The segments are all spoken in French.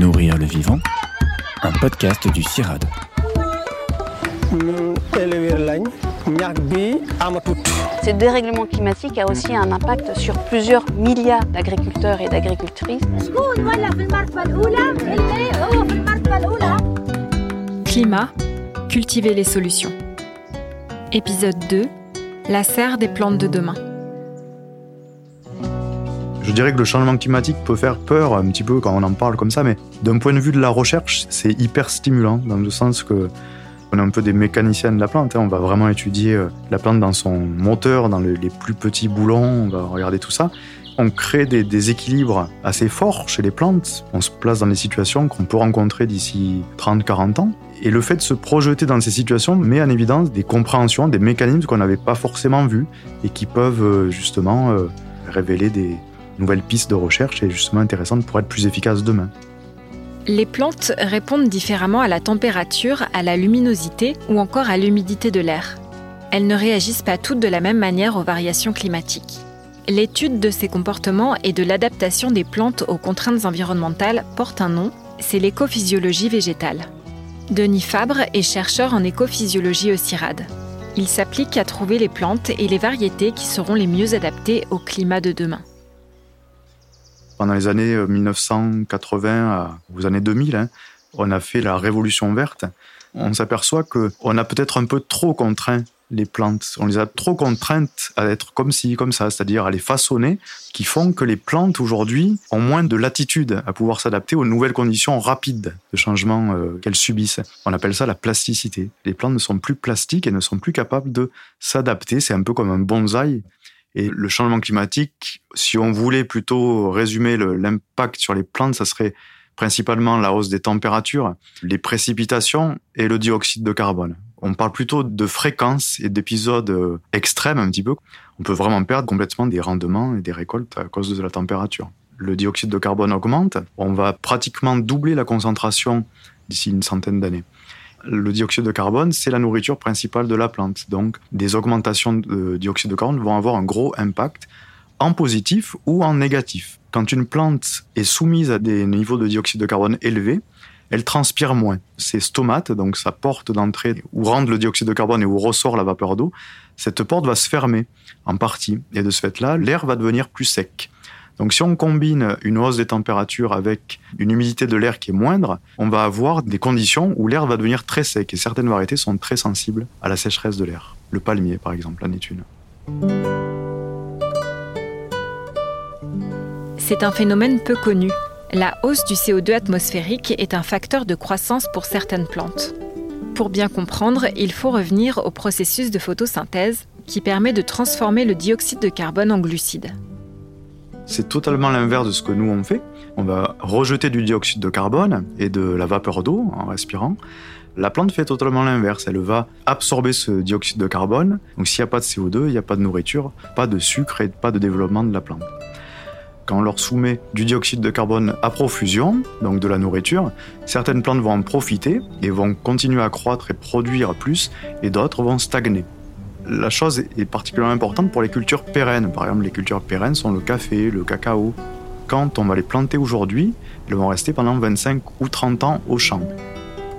Nourrir le vivant, un podcast du CIRAD. Ce dérèglement climatique a aussi un impact sur plusieurs milliards d'agriculteurs et d'agricultrices. Climat, cultiver les solutions. Épisode 2, la serre des plantes de demain. Je dirais que le changement climatique peut faire peur un petit peu quand on en parle comme ça, mais d'un point de vue de la recherche, c'est hyper stimulant, dans le sens que on est un peu des mécaniciens de la plante. Hein. On va vraiment étudier euh, la plante dans son moteur, dans les plus petits boulons, on va regarder tout ça. On crée des, équilibres assez forts chez les plantes. On se place dans des situations qu'on peut rencontrer d'ici 30-40 ans. Et le fait de se projeter dans ces situations met en évidence des compréhensions, des mécanismes qu'on n'avait pas forcément vus et qui peuvent euh, justement euh, révéler des nouvelles pistes de recherche et justement intéressantes pour être plus efficaces demain. Les plantes répondent différemment à la température, à la luminosité ou encore à l'humidité de l'air. Elles ne réagissent pas toutes de la même manière aux variations climatiques. L'étude de ces comportements et de l'adaptation des plantes aux contraintes environnementales porte un nom, c'est l'écophysiologie végétale. Denis Fabre est chercheur en écophysiologie au CIRAD. Il s'applique à trouver les plantes et les variétés qui seront les mieux adaptées au climat de demain. Pendant les années 1980 aux années 2000, hein, on a fait la révolution verte. On s'aperçoit qu'on a peut-être un peu trop contraint les plantes. On les a trop contraintes à être comme ci, comme ça, c'est-à-dire à les façonner, qui font que les plantes aujourd'hui ont moins de latitude à pouvoir s'adapter aux nouvelles conditions rapides de changement euh, qu'elles subissent. On appelle ça la plasticité. Les plantes ne sont plus plastiques et ne sont plus capables de s'adapter. C'est un peu comme un bonsaï. Et le changement climatique, si on voulait plutôt résumer l'impact sur les plantes, ça serait principalement la hausse des températures, les précipitations et le dioxyde de carbone. On parle plutôt de fréquences et d'épisodes euh, extrêmes un petit peu. On peut vraiment perdre complètement des rendements et des récoltes à cause de la température. Le dioxyde de carbone augmente, on va pratiquement doubler la concentration d'ici une centaine d'années le dioxyde de carbone, c'est la nourriture principale de la plante. Donc, des augmentations de dioxyde de carbone vont avoir un gros impact en positif ou en négatif. Quand une plante est soumise à des niveaux de dioxyde de carbone élevés, elle transpire moins. Ses stomates, donc sa porte d'entrée où rentre le dioxyde de carbone et où ressort la vapeur d'eau, cette porte va se fermer en partie. Et de ce fait-là, l'air va devenir plus sec. Donc si on combine une hausse des températures avec une humidité de l'air qui est moindre, on va avoir des conditions où l'air va devenir très sec et certaines variétés sont très sensibles à la sécheresse de l'air. Le palmier par exemple en est une. C'est un phénomène peu connu. La hausse du CO2 atmosphérique est un facteur de croissance pour certaines plantes. Pour bien comprendre, il faut revenir au processus de photosynthèse qui permet de transformer le dioxyde de carbone en glucides. C'est totalement l'inverse de ce que nous on fait. On va rejeter du dioxyde de carbone et de la vapeur d'eau en respirant. La plante fait totalement l'inverse. Elle va absorber ce dioxyde de carbone. Donc s'il n'y a pas de CO2, il n'y a pas de nourriture, pas de sucre et pas de développement de la plante. Quand on leur soumet du dioxyde de carbone à profusion, donc de la nourriture, certaines plantes vont en profiter et vont continuer à croître et produire plus, et d'autres vont stagner la chose est particulièrement importante pour les cultures pérennes. Par exemple, les cultures pérennes sont le café, le cacao. Quand on va les planter aujourd'hui, elles vont rester pendant 25 ou 30 ans au champ.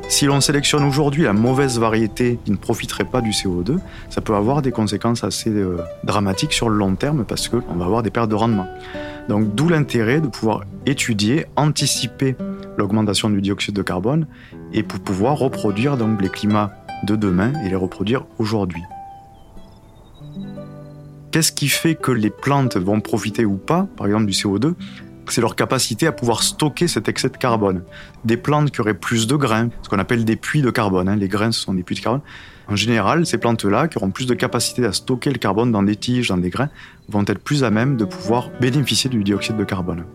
Si l'on sélectionne aujourd'hui la mauvaise variété qui ne profiterait pas du CO2, ça peut avoir des conséquences assez euh, dramatiques sur le long terme parce qu'on va avoir des pertes de rendement. Donc d'où l'intérêt de pouvoir étudier, anticiper l'augmentation du dioxyde de carbone et pour pouvoir reproduire donc les climats de demain et les reproduire aujourd'hui. Qu'est-ce qui fait que les plantes vont profiter ou pas, par exemple du CO2 c'est leur capacité à pouvoir stocker cet excès de carbone. Des plantes qui auraient plus de grains, ce qu'on appelle des puits de carbone, hein. les grains ce sont des puits de carbone, en général, ces plantes-là, qui auront plus de capacité à stocker le carbone dans des tiges, dans des grains, vont être plus à même de pouvoir bénéficier du dioxyde de carbone.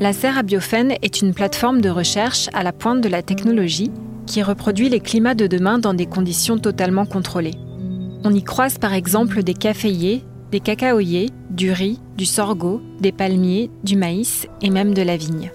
La serre à biophène est une plateforme de recherche à la pointe de la technologie qui reproduit les climats de demain dans des conditions totalement contrôlées. On y croise par exemple des caféiers, des cacaoyers, du riz, du sorgho, des palmiers, du maïs et même de la vigne.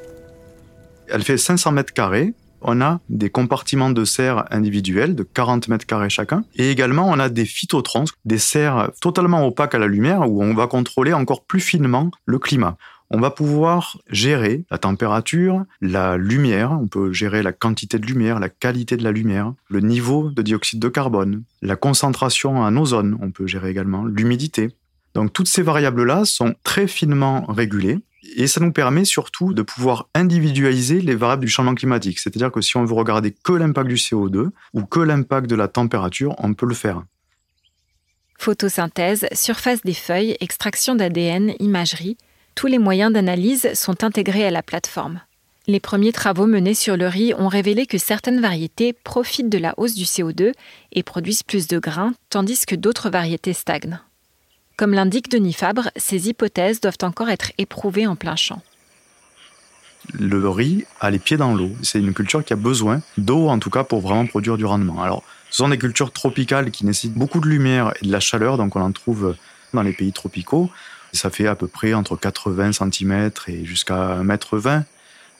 Elle fait 500 mètres carrés. On a des compartiments de serres individuels de 40 mètres carrés chacun. Et également, on a des phytotrons, des serres totalement opaques à la lumière où on va contrôler encore plus finement le climat. On va pouvoir gérer la température, la lumière, on peut gérer la quantité de lumière, la qualité de la lumière, le niveau de dioxyde de carbone, la concentration en ozone, on peut gérer également l'humidité. Donc toutes ces variables-là sont très finement régulées et ça nous permet surtout de pouvoir individualiser les variables du changement climatique. C'est-à-dire que si on veut regarder que l'impact du CO2 ou que l'impact de la température, on peut le faire. Photosynthèse, surface des feuilles, extraction d'ADN, imagerie, tous les moyens d'analyse sont intégrés à la plateforme. Les premiers travaux menés sur le riz ont révélé que certaines variétés profitent de la hausse du CO2 et produisent plus de grains, tandis que d'autres variétés stagnent. Comme l'indique Denis Fabre, ces hypothèses doivent encore être éprouvées en plein champ. Le riz a les pieds dans l'eau. C'est une culture qui a besoin d'eau, en tout cas, pour vraiment produire du rendement. Alors, ce sont des cultures tropicales qui nécessitent beaucoup de lumière et de la chaleur, donc on en trouve dans les pays tropicaux. Ça fait à peu près entre 80 cm et jusqu'à 1,20 m.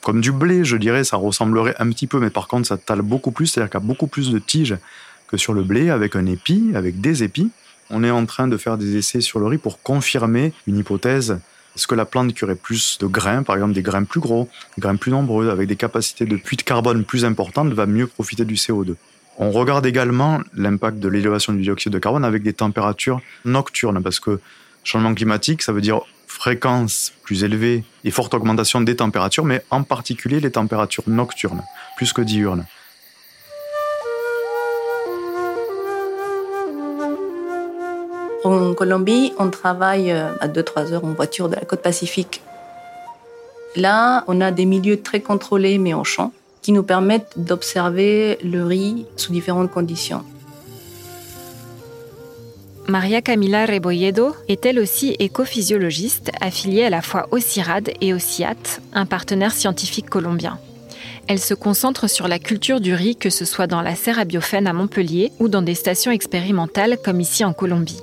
Comme du blé, je dirais, ça ressemblerait un petit peu, mais par contre, ça tale beaucoup plus, c'est-à-dire qu'il y a beaucoup plus de tiges que sur le blé, avec un épi, avec des épis. On est en train de faire des essais sur le riz pour confirmer une hypothèse. Est-ce que la plante qui aurait plus de grains, par exemple des grains plus gros, des grains plus nombreux, avec des capacités de puits de carbone plus importantes, va mieux profiter du CO2 on regarde également l'impact de l'élévation du dioxyde de carbone avec des températures nocturnes, parce que Changement climatique, ça veut dire fréquence plus élevée et forte augmentation des températures, mais en particulier les températures nocturnes, plus que diurnes. En Colombie, on travaille euh, à 2-3 heures en voiture de la côte pacifique. Là, on a des milieux très contrôlés mais en champ qui nous permettent d'observer le riz sous différentes conditions. Maria Camila Rebolledo est elle aussi écophysiologiste, affiliée à la fois au CIRAD et au CIAT, un partenaire scientifique colombien. Elle se concentre sur la culture du riz, que ce soit dans la serre à Biophène à Montpellier ou dans des stations expérimentales comme ici en Colombie.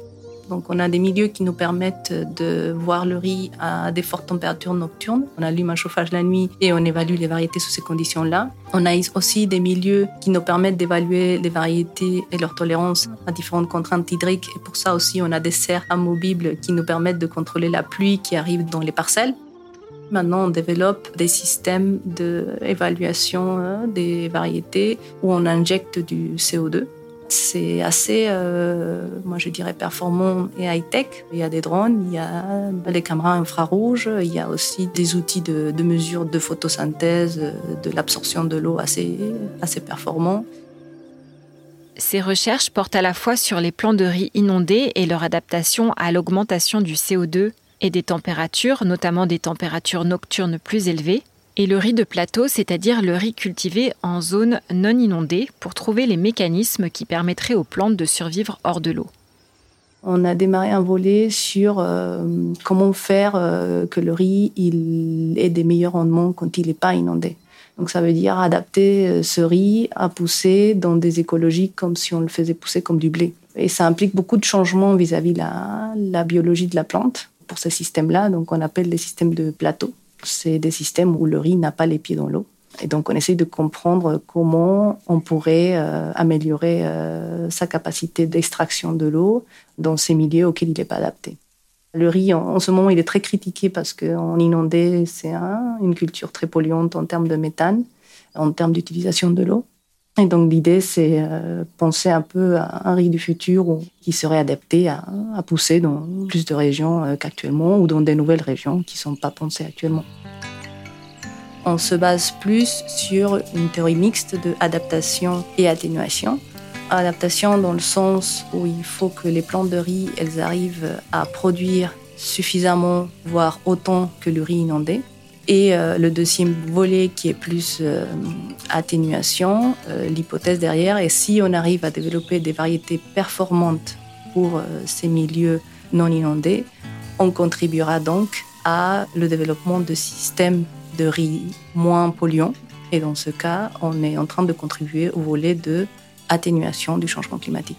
Donc on a des milieux qui nous permettent de voir le riz à des fortes températures nocturnes. On allume un chauffage la nuit et on évalue les variétés sous ces conditions-là. On a aussi des milieux qui nous permettent d'évaluer les variétés et leur tolérance à différentes contraintes hydriques. Et pour ça aussi, on a des serres amovibles qui nous permettent de contrôler la pluie qui arrive dans les parcelles. Maintenant, on développe des systèmes d'évaluation hein, des variétés où on injecte du CO2 c'est assez, euh, moi je dirais, performant et high-tech. Il y a des drones, il y a des caméras infrarouges, il y a aussi des outils de, mesure de photosynthèse, de l'absorption de l'eau assez, assez performants. Ces recherches portent à la fois sur les plants de riz inondés et leur adaptation à l'augmentation du CO2 et des températures, notamment des températures nocturnes plus élevées, et le riz de plateau, c'est-à-dire le riz cultivé en zone non inondée pour trouver les mécanismes qui permettraient aux plantes de survivre hors de l'eau. On a démarré un volet sur euh, comment faire euh, que le riz il ait des meilleurs rendements quand il n'est pas inondé. Donc ça veut dire adapter euh, ce riz à pousser dans des écologies comme si on le faisait pousser comme du blé. Et ça implique beaucoup de changements vis-à-vis de la, la biologie de la plante pour ce système-là. Donc on appelle les systèmes de plateau c'est des systèmes où le riz n'a pas les pieds dans l'eau. Et donc, on essaie de comprendre comment on pourrait euh, améliorer euh, sa capacité d'extraction de l'eau dans ces milieux auxquels il n'est pas adapté. Le riz, en, ce moment, il est très critiqué parce qu'en inondé, c'est une culture très polluante en termes de méthane, en termes d'utilisation de l'eau. Et donc l'idée, c'est euh, penser un peu à un riz du futur qui serait adapté à, pousser dans plus de régions euh, qu'actuellement ou dans des nouvelles régions qui ne sont pas pensées actuellement. On se base plus sur une théorie mixte de adaptation et atténuation. Adaptation dans le sens où il faut que les plantes de riz, elles arrivent à produire suffisamment, voire autant que le riz inondé et euh, le deuxième volet qui est plus euh, l'hypothèse derrière est si on arrive à développer des variétés performantes pour ces milieux non inondés, on contribuera donc à le développement de systèmes de riz moins polluants. Et dans ce cas, on est en train de contribuer au volet de atténuation du changement climatique.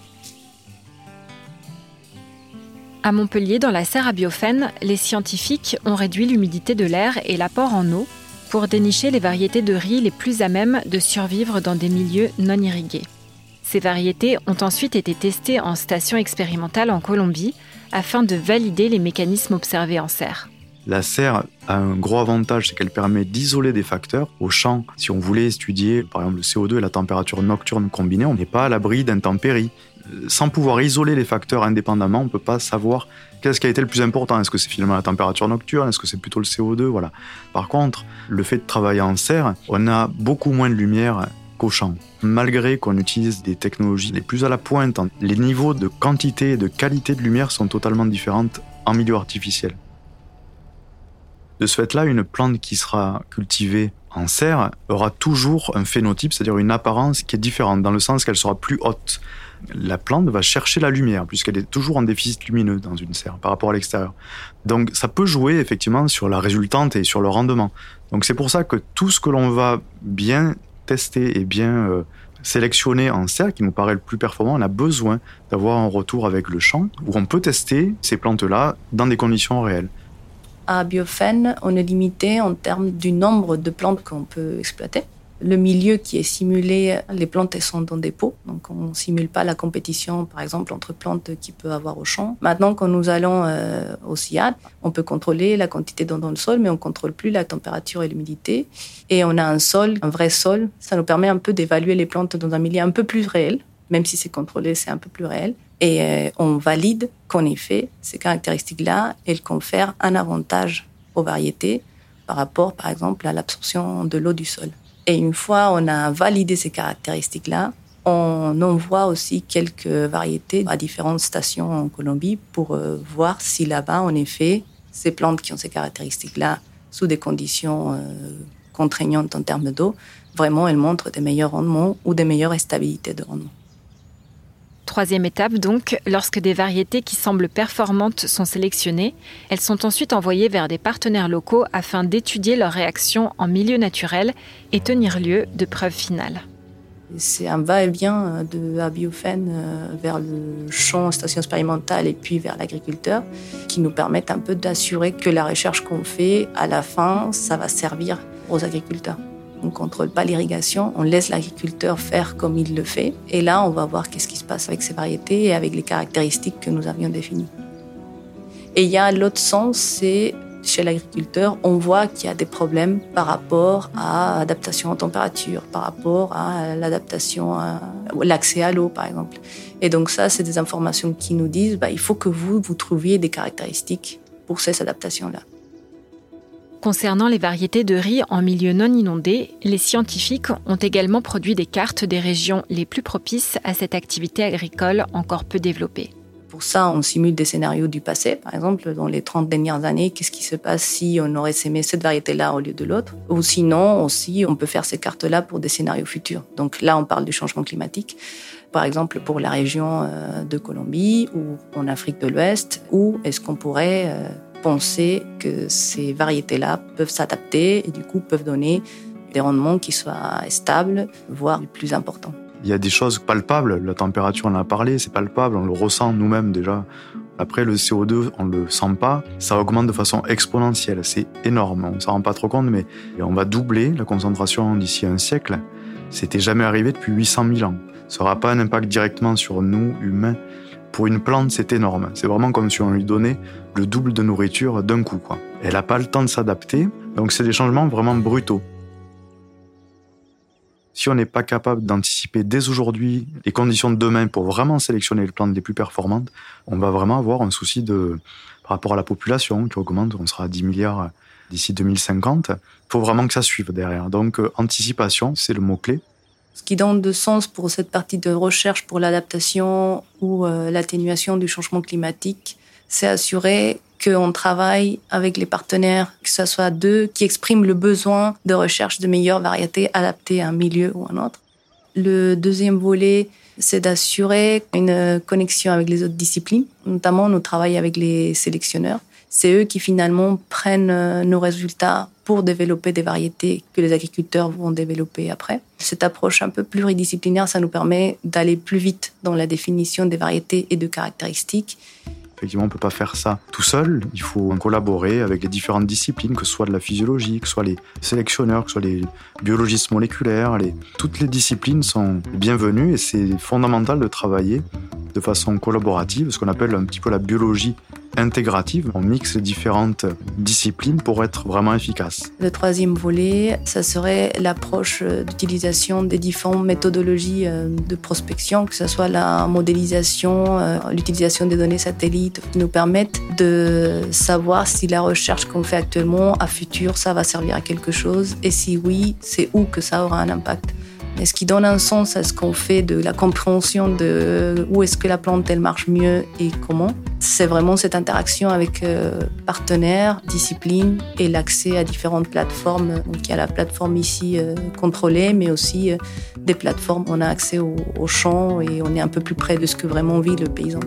À Montpellier, dans la serre à Biophène, les scientifiques ont réduit l'humidité de l'air et l'apport en eau pour dénicher les variétés de riz les plus à même de survivre dans des milieux non irrigués. Ces variétés ont ensuite été testées en station expérimentale en Colombie afin de valider les mécanismes observés en serre. La serre a un gros avantage, c'est qu'elle permet d'isoler des facteurs. Au champ, si on voulait étudier par exemple le CO2 et la température nocturne combinée, on n'est pas à l'abri d'intempéries. Sans pouvoir isoler les facteurs indépendamment, on ne peut pas savoir qu'est-ce qui a été le plus important. Est-ce que c'est finalement la température nocturne? Est-ce que c'est plutôt le CO2 Voilà. Par contre, le fait de travailler en serre, on a beaucoup moins de lumière qu'au champ. Malgré qu'on utilise des technologies les plus à la pointe, les niveaux de quantité et de qualité de lumière sont totalement différentes en milieu artificiel. De ce fait-là, une plante qui sera cultivée en serre aura toujours un phénotype, c'est-à-dire une apparence qui est différente, dans le sens qu'elle sera plus haute. La plante va chercher la lumière, puisqu'elle est toujours en déficit lumineux dans une serre par rapport à l'extérieur. Donc ça peut jouer effectivement sur la résultante et sur le rendement. Donc c'est pour ça que tout ce que l'on va bien tester et bien euh, sélectionner en serre, qui nous paraît le plus performant, on a besoin d'avoir un retour avec le champ, où on peut tester ces plantes-là dans des conditions réelles à Biofen, on est limité en termes du nombre de plantes qu'on peut exploiter. Le milieu qui est simulé, les plantes sont dans des pots, donc on ne simule pas la compétition, par exemple, entre plantes qui peut avoir au champ. Maintenant, quand nous allons euh, au SIAD, on peut contrôler la quantité d'eau dans le sol, mais on ne contrôle plus la température et l'humidité. Et on a un sol, un vrai sol. Ça nous permet un peu d'évaluer les plantes dans un milieu un peu plus réel, même si c'est contrôlé, c'est un peu plus réel. Et euh, on valide qu'en effet, ces caractéristiques-là, elles confèrent un avantage aux variétés par rapport, par exemple, à l'absorption de l'eau du sol. Et une fois on a validé ces caractéristiques-là, on envoie aussi quelques variétés à différentes stations en Colombie pour euh, voir si là-bas, en effet, ces plantes qui ont ces caractéristiques-là, sous des conditions euh, contraignantes en termes d'eau, vraiment elles montrent des meilleurs rendements ou des meilleures stabilités de rendement. Troisième étape donc, lorsque des variétés qui semblent performantes sont sélectionnées, elles sont ensuite envoyées vers des partenaires locaux afin d'étudier leurs réactions en milieu naturel et tenir lieu de preuves finales. C'est un va-et-vient de la euh, vers le champ station expérimentale et puis vers l'agriculteur qui nous permettent un peu d'assurer que la recherche qu'on fait, à la fin, ça va servir aux agriculteurs. On ne contrôle pas l'irrigation, on laisse l'agriculteur faire comme il le fait. Et là, on va voir qu'est-ce qui se passe avec ces variétés et avec les caractéristiques que nous avions définies. Et il y a l'autre sens, c'est chez l'agriculteur, on voit qu'il y a des problèmes par rapport à l'adaptation en température, par rapport à l'adaptation, à l'accès à l'eau, par exemple. Et donc ça, c'est des informations qui nous disent, bah, il faut que vous, vous trouviez des caractéristiques pour ces adaptations-là. Concernant les variétés de riz en milieu non inondé, les scientifiques ont également produit des cartes des régions les plus propices à cette activité agricole encore peu développée. Pour ça, on simule des scénarios du passé. Par exemple, dans les 30 dernières années, qu'est-ce qui se passe si on aurait sémé cette variété-là au lieu de l'autre? Ou sinon, aussi, on peut faire ces cartes-là pour des scénarios futurs. Donc là, on parle du changement climatique. Par exemple, pour la région euh, de Colombie ou en Afrique de l'Ouest, où est-ce qu'on pourrait euh, penser que ces variétés-là peuvent s'adapter et du coup peuvent donner des rendements qui soient stables, voire plus importants. Il y a des choses palpables, la température, on en a parlé, c'est palpable, on le ressent nous-mêmes déjà. Après, le CO2, on le sent pas, ça augmente de façon exponentielle, c'est énorme, on s'en rend pas trop compte, mais on va doubler la concentration d'ici un siècle. C'était jamais arrivé depuis 800 000 ans. Ça n'aura pas un impact directement sur nous, humains, pour une plante, c'est énorme. C'est vraiment comme si on lui donnait le double de nourriture d'un coup. Elle n'a pas le temps de s'adapter, donc c'est des changements vraiment brutaux. Si on n'est pas capable d'anticiper dès aujourd'hui les conditions de demain pour vraiment sélectionner les plantes les plus performantes, on va vraiment avoir un souci de, par rapport à la population qui augmente, on sera à 10 milliards d'ici 2050. Il faut vraiment que ça suive derrière. Donc euh, anticipation, c'est le mot-clé. Ce qui donne de sens pour cette partie de recherche pour l'adaptation ou euh, l'atténuation du changement climatique, c'est assurer qu'on travaille avec les partenaires, que ce soit d'eux qui expriment le besoin de recherche de meilleures variétés adaptées à un milieu ou à un autre. Le deuxième volet, c'est d'assurer une connexion avec les autres disciplines. Notamment, nous travaillons avec les sélectionneurs. C'est eux qui finalement prennent euh, nos résultats pour développer des variétés que les agriculteurs vont développer après. Cette approche un peu pluridisciplinaire, ça nous permet d'aller plus vite dans la définition des variétés et de caractéristiques. Effectivement, on ne peut pas faire ça tout seul. Il faut collaborer avec les différentes disciplines, que ce soit de la physiologie, que ce soit les sélectionneurs, que ce soit les biologistes moléculaires. Toutes les disciplines sont bienvenues et c'est fondamental de travailler de façon collaborative, ce qu'on appelle un petit peu la biologie intégrative. On mixe différentes disciplines pour être vraiment efficace. Le troisième volet, ça serait l'approche d'utilisation des différentes méthodologies euh, de prospection, que ce soit la modélisation, euh, l'utilisation des données satellites, qui nous permettent de savoir si la recherche qu'on fait actuellement, à futur, ça va servir à quelque chose, et si oui, c'est où que ça aura un impact et ce qui donne un sens à ce qu'on fait de la compréhension de où est-ce que la plante elle marche mieux et comment? C'est vraiment cette interaction avec euh, partenaires, disciplines et l'accès à différentes plateformes. Donc il y a la plateforme ici euh, contrôlée, mais aussi euh, des plateformes où on a accès au, au champ et on est un peu plus près de ce que vraiment vit le paysan.